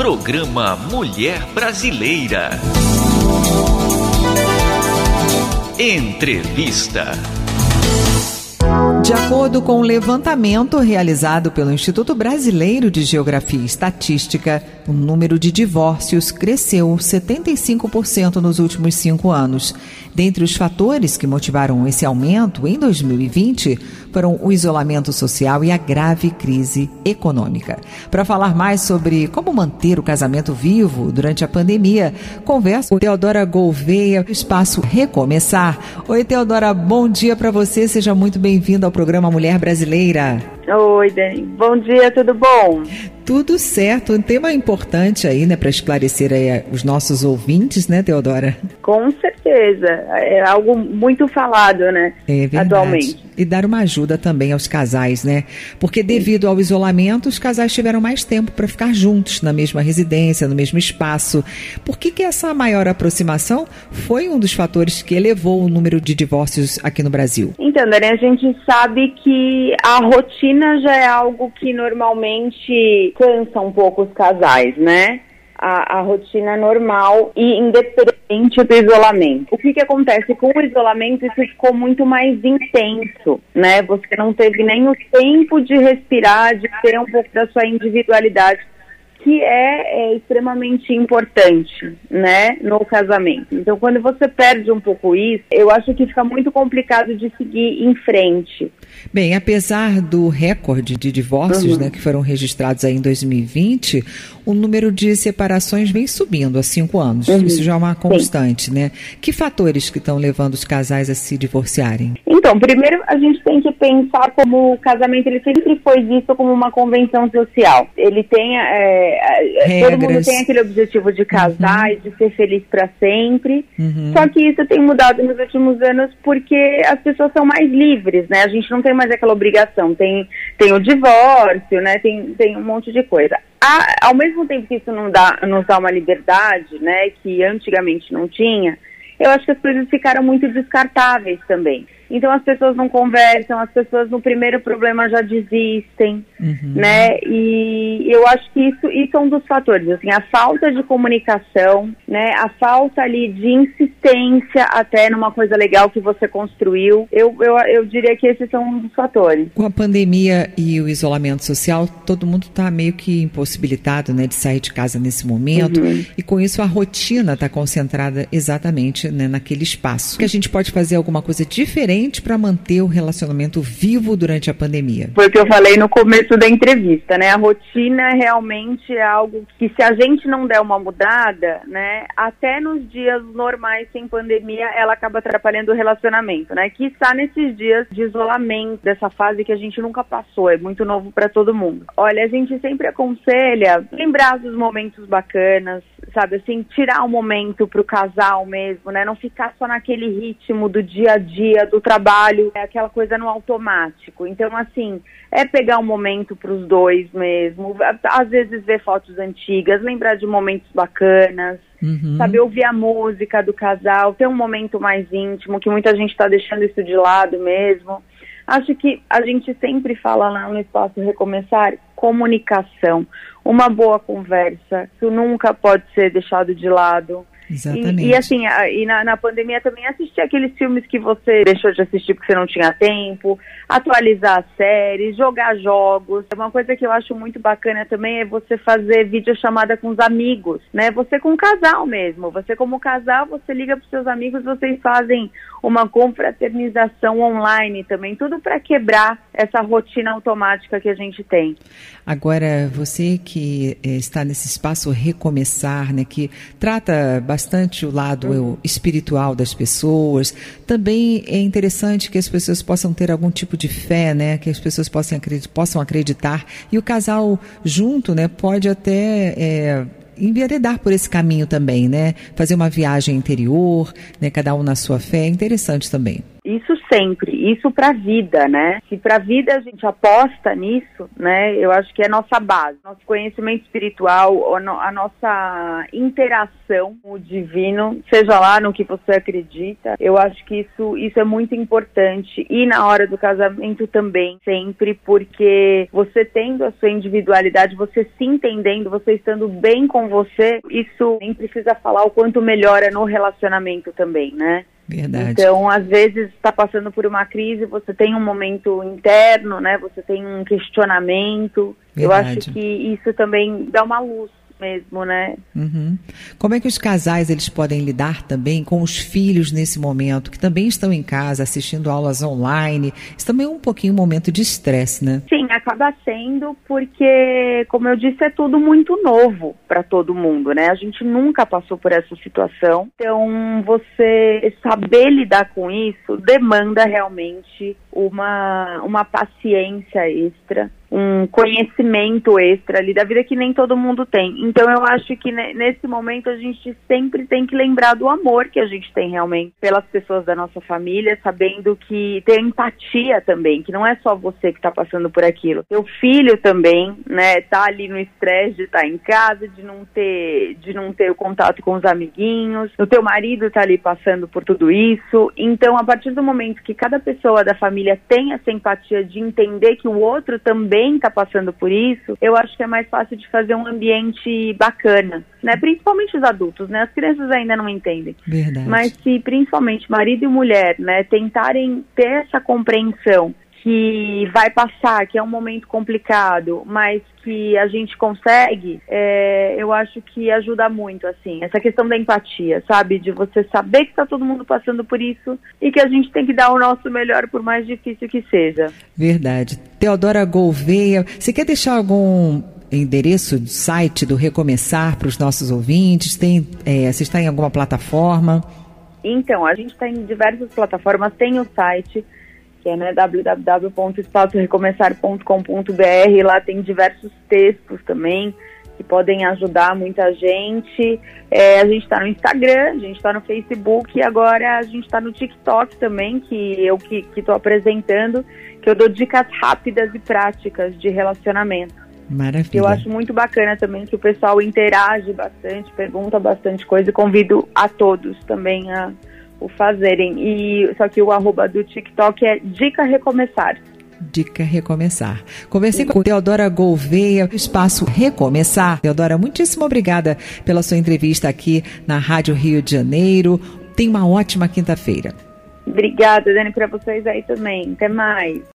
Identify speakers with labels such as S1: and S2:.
S1: Programa Mulher Brasileira. Entrevista.
S2: De acordo com o um levantamento realizado pelo Instituto Brasileiro de Geografia e Estatística, o número de divórcios cresceu 75% nos últimos cinco anos. Dentre os fatores que motivaram esse aumento em 2020 foram o isolamento social e a grave crise econômica. Para falar mais sobre como manter o casamento vivo durante a pandemia, converso com Teodora Gouveia, Espaço Recomeçar. Oi, Teodora, bom dia para você. Seja muito bem-vinda ao programa Mulher Brasileira.
S3: Oi, Dani. Bom dia, tudo bom?
S2: Tudo certo. Um tema importante aí, né, para esclarecer aí os nossos ouvintes, né, Teodora?
S3: Com certeza. É algo muito falado, né,
S2: é verdade. atualmente. E dar uma ajuda também aos casais, né? Porque devido ao isolamento, os casais tiveram mais tempo para ficar juntos na mesma residência, no mesmo espaço. Por que que essa maior aproximação foi um dos fatores que elevou o número de divórcios aqui no Brasil?
S3: Então, Dani, a gente sabe que a rotina já é algo que normalmente cansa um pouco os casais, né? A, a, rotina normal e independente do isolamento. O que, que acontece com o isolamento? Isso ficou muito mais intenso, né? Você não teve nem o tempo de respirar, de ter um pouco da sua individualidade que é, é, extremamente importante, né, no casamento. Então, quando você perde um pouco isso, eu acho que fica muito complicado de seguir em frente.
S2: Bem, apesar do recorde de divórcios, uhum. né, que foram registrados aí em 2020, o número de separações vem subindo há cinco anos. Uhum. Isso já é uma constante, Sim. né? Que fatores que estão levando os casais a se divorciarem?
S3: Então, primeiro a gente tem que pensar como o casamento ele sempre foi visto como uma convenção social. Ele tem é, todo mundo tem aquele objetivo de casar uhum. e de ser feliz para sempre. Uhum. Só que isso tem mudado nos últimos anos porque as pessoas são mais livres, né? A gente não tem mais aquela obrigação. Tem tem o divórcio, né? Tem tem um monte de coisa. A, ao mesmo tempo que isso não dá, nos dá uma liberdade, né, que antigamente não tinha, eu acho que as coisas ficaram muito descartáveis também. Então as pessoas não conversam, as pessoas no primeiro problema já desistem, uhum. né? E eu acho que isso, isso é um dos fatores, assim, a falta de comunicação, né? A falta ali de insistência até numa coisa legal que você construiu. Eu, eu, eu diria que esses são um dos fatores.
S2: Com a pandemia e o isolamento social, todo mundo está meio que impossibilitado, né, de sair de casa nesse momento. Uhum. E com isso a rotina está concentrada exatamente né, naquele espaço. Que a gente pode fazer alguma coisa diferente para manter o relacionamento vivo durante a pandemia?
S3: Foi o que eu falei no começo da entrevista, né? A rotina realmente é algo que se a gente não der uma mudada, né, até nos dias normais sem pandemia, ela acaba atrapalhando o relacionamento, né? Que está nesses dias de isolamento, dessa fase que a gente nunca passou, é muito novo para todo mundo. Olha, a gente sempre aconselha lembrar dos momentos bacanas, sabe, assim, tirar um momento pro casal mesmo, né? Não ficar só naquele ritmo do dia a dia, do trabalho, é aquela coisa no automático. Então, assim, é pegar um momento pros dois mesmo, às vezes ver fotos antigas, lembrar de momentos bacanas, uhum. saber ouvir a música do casal, ter um momento mais íntimo, que muita gente está deixando isso de lado mesmo. Acho que a gente sempre fala lá no Espaço Recomeçar comunicação, uma boa conversa, isso nunca pode ser deixado de lado.
S2: Exatamente.
S3: E, e assim, a, e na, na, pandemia também assistir aqueles filmes que você deixou de assistir porque você não tinha tempo, atualizar séries, jogar jogos. Uma coisa que eu acho muito bacana também é você fazer videochamada com os amigos, né? Você com o casal mesmo. Você como casal, você liga para seus amigos, vocês fazem uma confraternização online também, tudo para quebrar essa rotina automática que a gente tem.
S2: Agora, você que eh, está nesse espaço recomeçar, né, que trata bastante bastante o lado uhum. espiritual das pessoas. Também é interessante que as pessoas possam ter algum tipo de fé, né? Que as pessoas possam acreditar, possam acreditar. E o casal junto, né? Pode até é, enveredar por esse caminho também, né? Fazer uma viagem interior, né? Cada um na sua fé. É interessante também.
S3: Isso sempre, isso para a vida, né? Se para a vida a gente aposta nisso, né? Eu acho que é nossa base, nosso conhecimento espiritual, a nossa interação com o divino, seja lá no que você acredita. Eu acho que isso, isso é muito importante e na hora do casamento também, sempre, porque você tendo a sua individualidade, você se entendendo, você estando bem com você, isso nem precisa falar o quanto melhora no relacionamento também, né?
S2: Verdade.
S3: Então, às vezes, está passando por uma crise, você tem um momento interno, né? Você tem um questionamento. Verdade. Eu acho que isso também dá uma luz mesmo, né?
S2: Uhum. Como é que os casais eles podem lidar também com os filhos nesse momento, que também estão em casa assistindo aulas online? Isso também é um pouquinho um momento de estresse, né?
S3: Sim, acaba sendo porque, como eu disse, é tudo muito novo para todo mundo, né? A gente nunca passou por essa situação. Então, você saber lidar com isso demanda realmente uma, uma paciência extra um conhecimento extra ali da vida que nem todo mundo tem. Então eu acho que nesse momento a gente sempre tem que lembrar do amor que a gente tem realmente pelas pessoas da nossa família, sabendo que ter empatia também, que não é só você que está passando por aquilo. Seu filho também, né, tá ali no estresse de estar tá em casa, de não ter de não ter o contato com os amiguinhos. O teu marido tá ali passando por tudo isso. Então, a partir do momento que cada pessoa da família tem essa empatia de entender que o outro também também está passando por isso, eu acho que é mais fácil de fazer um ambiente bacana, né? Principalmente os adultos, né? As crianças ainda não entendem.
S2: Verdade.
S3: Mas se principalmente marido e mulher, né, tentarem ter essa compreensão que vai passar, que é um momento complicado, mas que a gente consegue, é, eu acho que ajuda muito, assim, essa questão da empatia, sabe? De você saber que está todo mundo passando por isso e que a gente tem que dar o nosso melhor, por mais difícil que seja.
S2: Verdade. Teodora Gouveia, você quer deixar algum endereço de site do Recomeçar para os nossos ouvintes? Tem, é, você está em alguma plataforma?
S3: Então, a gente está em diversas plataformas, tem o site que é né, www.espaçorecomeçar.com.br. Lá tem diversos textos também que podem ajudar muita gente. É, a gente está no Instagram, a gente está no Facebook e agora a gente está no TikTok também, que eu que estou apresentando, que eu dou dicas rápidas e práticas de relacionamento.
S2: Maravilha.
S3: Eu acho muito bacana também que o pessoal interage bastante, pergunta bastante coisa e convido a todos também a o fazerem. E só que o arroba do TikTok é Dica Recomeçar.
S2: Dica Recomeçar. Conversei com Teodora Gouveia, Espaço Recomeçar. Teodora, muitíssimo obrigada pela sua entrevista aqui na Rádio Rio de Janeiro. Tenha uma ótima quinta-feira.
S3: Obrigada, Dani, para vocês aí também. Até mais.